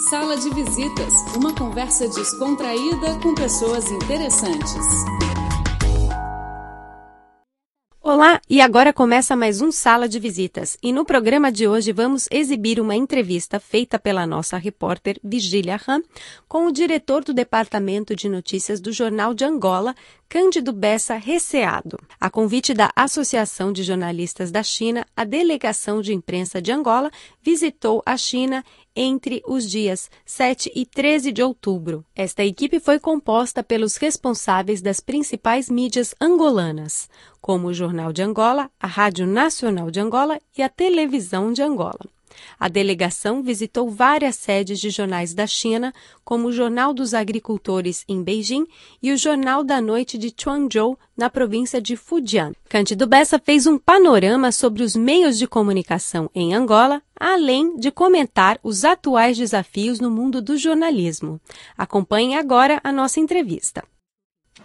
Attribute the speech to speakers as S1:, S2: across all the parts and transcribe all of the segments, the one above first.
S1: Sala de Visitas, uma conversa descontraída com pessoas interessantes.
S2: Olá, e agora começa mais um Sala de Visitas. E no programa de hoje vamos exibir uma entrevista feita pela nossa repórter Vigília Ram com o diretor do Departamento de Notícias do Jornal de Angola, Cândido Bessa Receado. A convite da Associação de Jornalistas da China, a delegação de imprensa de Angola visitou a China entre os dias 7 e 13 de outubro. Esta equipe foi composta pelos responsáveis das principais mídias angolanas, como o Jornal de Angola, a Rádio Nacional de Angola e a Televisão de Angola. A delegação visitou várias sedes de jornais da China, como o Jornal dos Agricultores em Beijing e o Jornal da Noite de Quanzhou, na província de Fujian. Cândido Bessa fez um panorama sobre os meios de comunicação em Angola, além de comentar os atuais desafios no mundo do jornalismo. Acompanhe agora a nossa entrevista.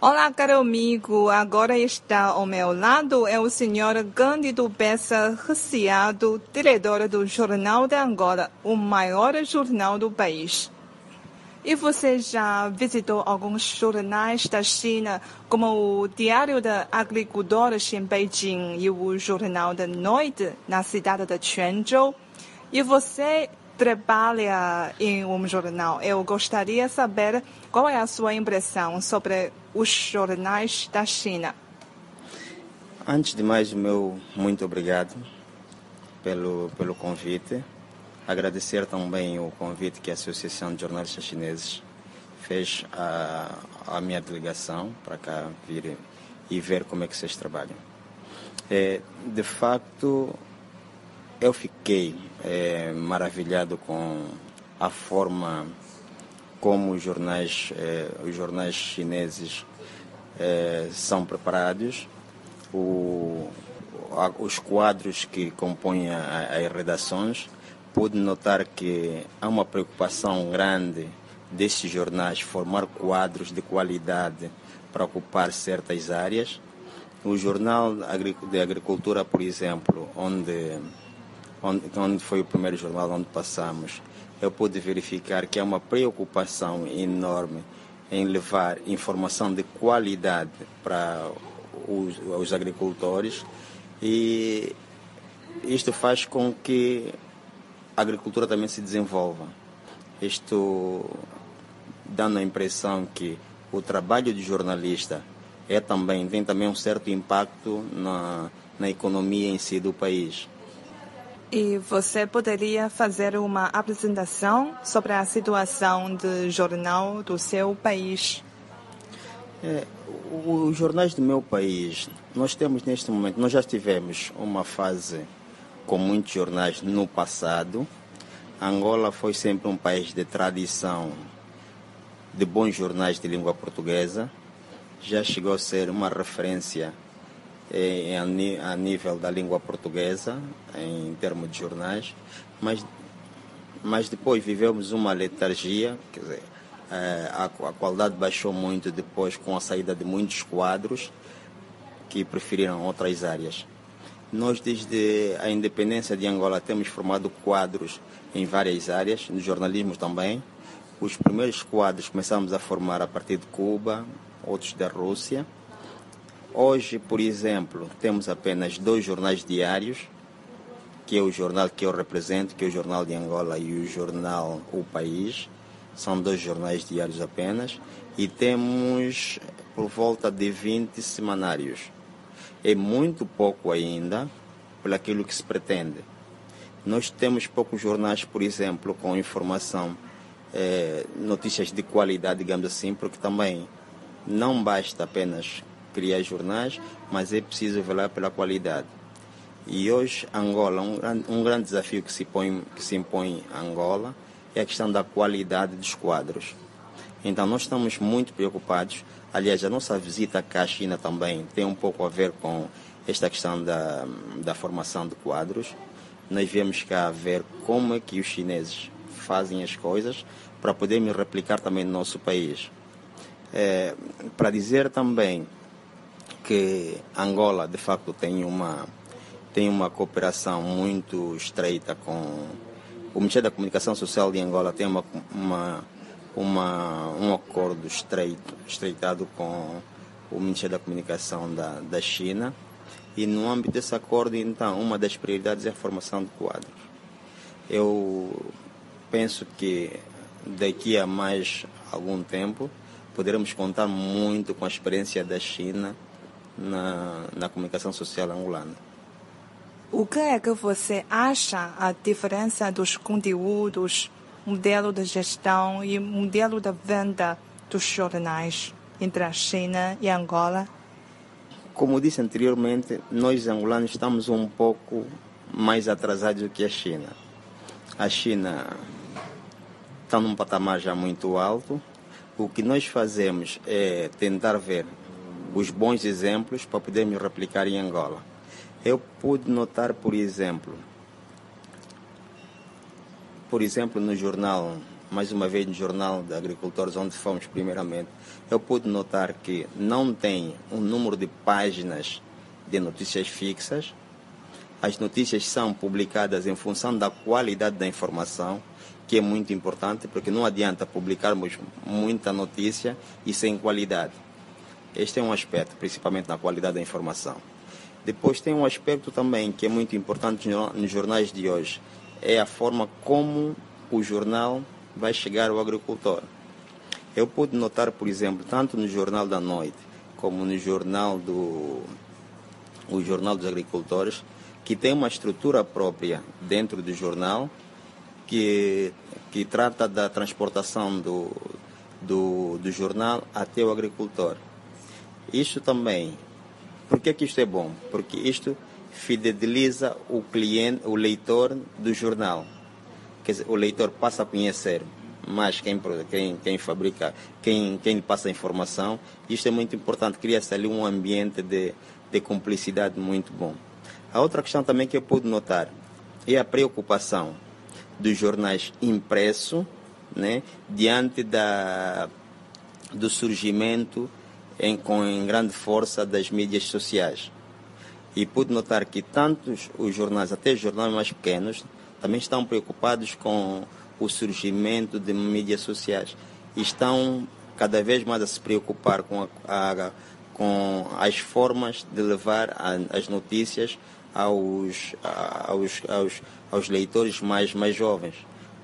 S3: Olá, caro amigo. Agora está ao meu lado é o senhor Cândido Bessa Reciado, diretor do Jornal de Angola, o maior jornal do país. E você já visitou alguns jornais da China, como o Diário da Agricultores em Beijing e o Jornal da Noite na cidade de Quanzhou? E você trabalha em um jornal. Eu gostaria de saber qual é a sua impressão sobre os jornais da China.
S4: Antes de mais, meu muito obrigado pelo, pelo convite. Agradecer também o convite que a Associação de Jornalistas Chineses fez à, à minha delegação para cá vir e ver como é que vocês trabalham. É, de facto, eu fiquei é, maravilhado com a forma como os jornais, é, os jornais chineses é, são preparados, o, a, os quadros que compõem as redações, pude notar que há uma preocupação grande destes jornais formar quadros de qualidade para ocupar certas áreas. O Jornal de Agricultura, por exemplo, onde onde, onde foi o primeiro jornal onde passamos, eu pude verificar que há uma preocupação enorme em levar informação de qualidade para os, os agricultores e isto faz com que a agricultura também se desenvolva. Isto dando a impressão que o trabalho de jornalista é também tem também um certo impacto na, na economia em si do país.
S3: E você poderia fazer uma apresentação sobre a situação do jornal do seu país?
S4: É, os jornais do meu país, nós temos neste momento, nós já tivemos uma fase com muitos jornais no passado. Angola foi sempre um país de tradição de bons jornais de língua portuguesa. Já chegou a ser uma referência a nível da língua portuguesa, em termos de jornais, mas, mas depois vivemos uma letargia, quer dizer, eh, a, a qualidade baixou muito depois com a saída de muitos quadros que preferiram outras áreas. Nós, desde a independência de Angola, temos formado quadros em várias áreas, no jornalismo também. Os primeiros quadros começamos a formar a partir de Cuba, outros da Rússia Hoje, por exemplo, temos apenas dois jornais diários, que é o jornal que eu represento, que é o Jornal de Angola e o jornal O País. São dois jornais diários apenas. E temos por volta de 20 semanários. É muito pouco ainda, por aquilo que se pretende. Nós temos poucos jornais, por exemplo, com informação, eh, notícias de qualidade, digamos assim, porque também não basta apenas criar jornais, mas é preciso velar pela qualidade. E hoje, Angola, um, um grande desafio que se, põe, que se impõe a Angola é a questão da qualidade dos quadros. Então, nós estamos muito preocupados. Aliás, a nossa visita cá à China também tem um pouco a ver com esta questão da, da formação de quadros. Nós viemos cá ver como é que os chineses fazem as coisas para podermos replicar também no nosso país. É, para dizer também que Angola de facto tem uma tem uma cooperação muito estreita com o Ministério da Comunicação Social de Angola tem uma, uma, uma, um acordo estreito, estreitado com o Ministério da Comunicação da, da China e no âmbito desse acordo, então, uma das prioridades é a formação de quadros. Eu penso que daqui a mais algum tempo poderemos contar muito com a experiência da China na, na comunicação social angolana.
S3: O que é que você acha a diferença dos conteúdos, modelo de gestão e modelo de venda dos jornais entre a China e Angola?
S4: Como disse anteriormente, nós angolanos estamos um pouco mais atrasados do que a China. A China está num patamar já muito alto. O que nós fazemos é tentar ver os bons exemplos para podermos replicar em Angola. Eu pude notar, por exemplo, por exemplo, no jornal, mais uma vez no jornal de agricultores, onde fomos primeiramente, eu pude notar que não tem um número de páginas de notícias fixas. As notícias são publicadas em função da qualidade da informação, que é muito importante, porque não adianta publicarmos muita notícia e sem qualidade. Este é um aspecto, principalmente na qualidade da informação. Depois tem um aspecto também que é muito importante nos jornais de hoje, é a forma como o jornal vai chegar ao agricultor. Eu pude notar, por exemplo, tanto no Jornal da Noite como no Jornal do o Jornal dos Agricultores, que tem uma estrutura própria dentro do jornal que, que trata da transportação do, do, do jornal até o agricultor. Isto também, por que, que isto é bom? Porque isto fideliza o cliente, o leitor do jornal. Quer dizer, o leitor passa a conhecer mais quem, quem, quem fabrica, quem, quem passa a informação. Isto é muito importante, cria-se ali um ambiente de, de cumplicidade muito bom. A outra questão também que eu pude notar é a preocupação dos jornais impressos né, diante da, do surgimento em, com em grande força das mídias sociais. E pude notar que tantos os jornais, até os jornais mais pequenos, também estão preocupados com o surgimento de mídias sociais. Estão cada vez mais a se preocupar com, a, a, com as formas de levar a, as notícias aos, aos, aos, aos leitores mais, mais jovens.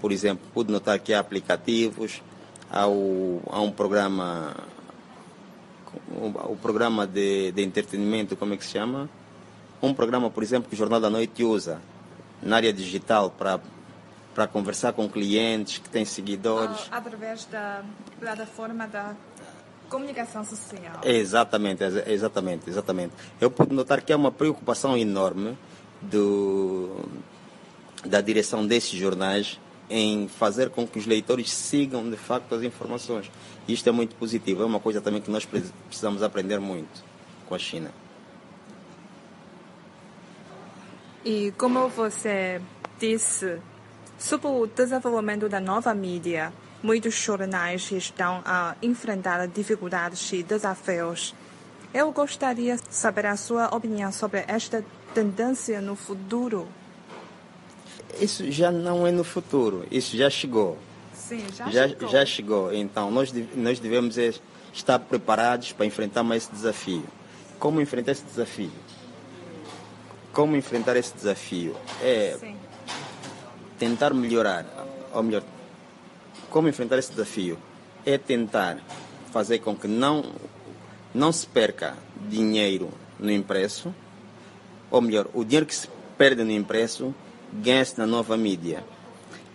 S4: Por exemplo, pude notar que há aplicativos, há, o, há um programa, o, o programa de, de entretenimento, como é que se chama? Um programa, por exemplo, que o Jornal da Noite usa na área digital para para conversar com clientes que têm seguidores.
S3: Ah, através da plataforma da comunicação social.
S4: Exatamente, exatamente, exatamente. Eu pude notar que há uma preocupação enorme do, da direção desses jornais em fazer com que os leitores sigam de facto as informações. Isto é muito positivo, é uma coisa também que nós precisamos aprender muito com a China.
S3: E como você disse, Sob o desenvolvimento da nova mídia, muitos jornais estão a enfrentar dificuldades e desafios. Eu gostaria de saber a sua opinião sobre esta tendência no futuro.
S4: Isso já não é no futuro, isso já chegou.
S3: Sim, já,
S4: já
S3: chegou.
S4: Já chegou. Então, nós, nós devemos estar preparados para enfrentar mais esse desafio. Como enfrentar esse desafio? Como enfrentar esse desafio? É
S3: Sim
S4: tentar melhorar, ou melhor, como enfrentar esse desafio é tentar fazer com que não, não se perca dinheiro no impresso, ou melhor, o dinheiro que se perde no impresso ganha-se na nova mídia.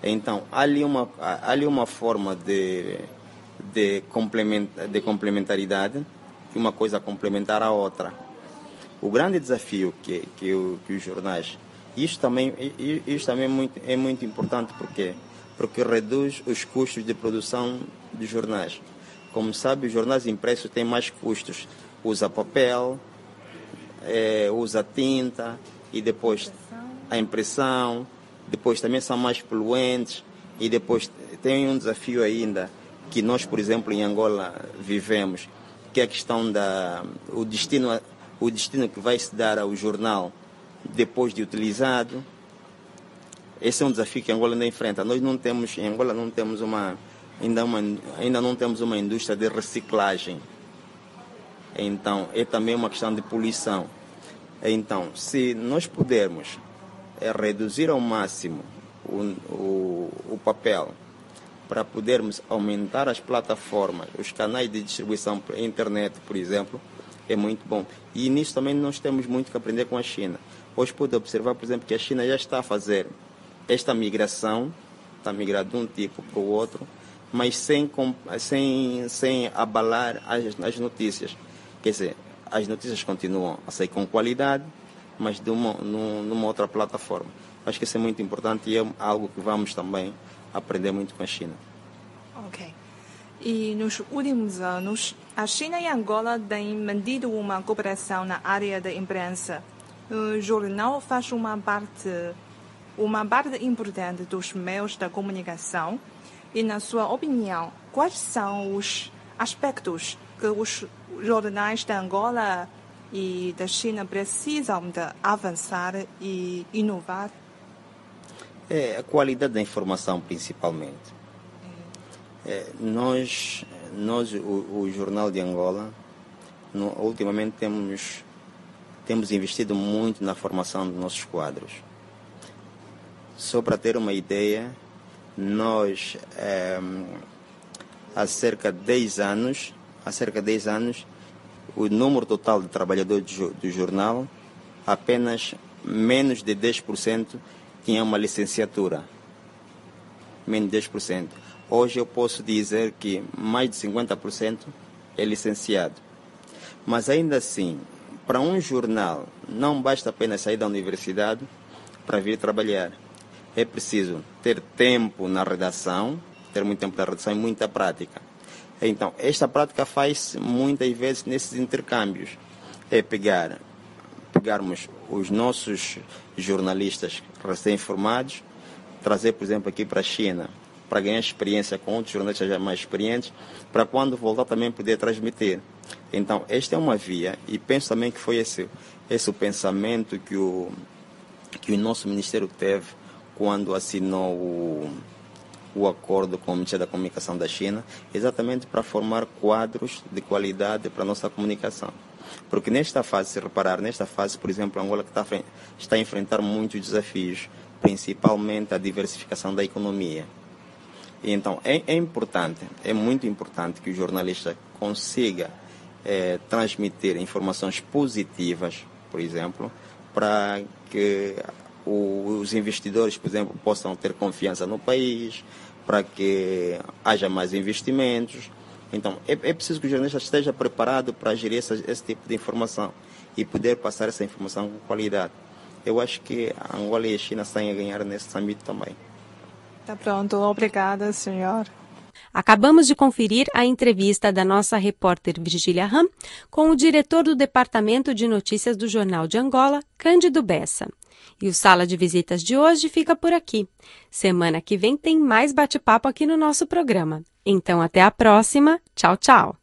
S4: Então, há ali uma, há ali uma forma de, de, complement, de complementaridade, que uma coisa complementar a outra. O grande desafio que, que, que os jornais isto também, isto também é, muito, é muito importante porque, porque reduz os custos de produção de jornais. Como sabe, os jornais impressos têm mais custos. Usa papel, é, usa tinta e depois a impressão, depois também são mais poluentes e depois tem um desafio ainda que nós, por exemplo, em Angola vivemos, que é a questão da o destino o destino que vai se dar ao jornal depois de utilizado. Esse é um desafio que Angola ainda enfrenta. Nós não temos, em Angola não temos uma ainda, uma, ainda não temos uma indústria de reciclagem. Então, é também uma questão de poluição. Então, se nós pudermos é, reduzir ao máximo o, o, o papel para podermos aumentar as plataformas, os canais de distribuição por internet, por exemplo, é muito bom. E nisso também nós temos muito que aprender com a China. Hoje pode observar, por exemplo, que a China já está a fazer esta migração, está a migrar de um tipo para o outro, mas sem, sem, sem abalar as, as notícias. Quer dizer, as notícias continuam a sair com qualidade, mas de uma, numa outra plataforma. Acho que isso é muito importante e é algo que vamos também aprender muito com a China.
S3: Ok. E nos últimos anos, a China e a Angola têm mantido uma cooperação na área da imprensa. O jornal faz uma parte, uma parte importante dos meios da comunicação. E, na sua opinião, quais são os aspectos que os jornais da Angola e da China precisam de avançar e inovar?
S4: É a qualidade da informação, principalmente. É, nós, nós o, o, Jornal de Angola, no, ultimamente temos, temos investido muito na formação dos nossos quadros. Só para ter uma ideia, nós, é, há cerca de 10 anos, há cerca de 10 anos, o número total de trabalhadores do jornal, apenas menos de 10% tinha uma licenciatura. Menos de 10%. Hoje eu posso dizer que mais de 50% é licenciado. Mas ainda assim, para um jornal, não basta apenas sair da universidade para vir trabalhar. É preciso ter tempo na redação, ter muito tempo na redação e muita prática. Então, esta prática faz muitas vezes nesses intercâmbios. É pegar, pegarmos os nossos jornalistas recém-formados, trazer, por exemplo, aqui para a China, para ganhar experiência com outros jornalistas já mais experientes, para quando voltar também poder transmitir. Então, esta é uma via e penso também que foi esse, esse o pensamento que o, que o nosso Ministério teve quando assinou o, o acordo com o Ministério da Comunicação da China, exatamente para formar quadros de qualidade para a nossa comunicação. Porque nesta fase, se reparar, nesta fase, por exemplo, Angola está, está a enfrentar muitos desafios, principalmente a diversificação da economia. Então, é, é, importante, é muito importante que o jornalista consiga é, transmitir informações positivas, por exemplo, para que os investidores, por exemplo, possam ter confiança no país, para que haja mais investimentos. Então, é, é preciso que o jornalista esteja preparado para gerir esse tipo de informação e poder passar essa informação com qualidade. Eu acho que a Angola e a China estão a ganhar nesse âmbito também.
S3: Está pronto. Obrigada, senhor.
S2: Acabamos de conferir a entrevista da nossa repórter Virgilia Ram com o diretor do Departamento de Notícias do Jornal de Angola, Cândido Bessa. E o Sala de Visitas de hoje fica por aqui. Semana que vem tem mais bate-papo aqui no nosso programa. Então, até a próxima. Tchau, tchau.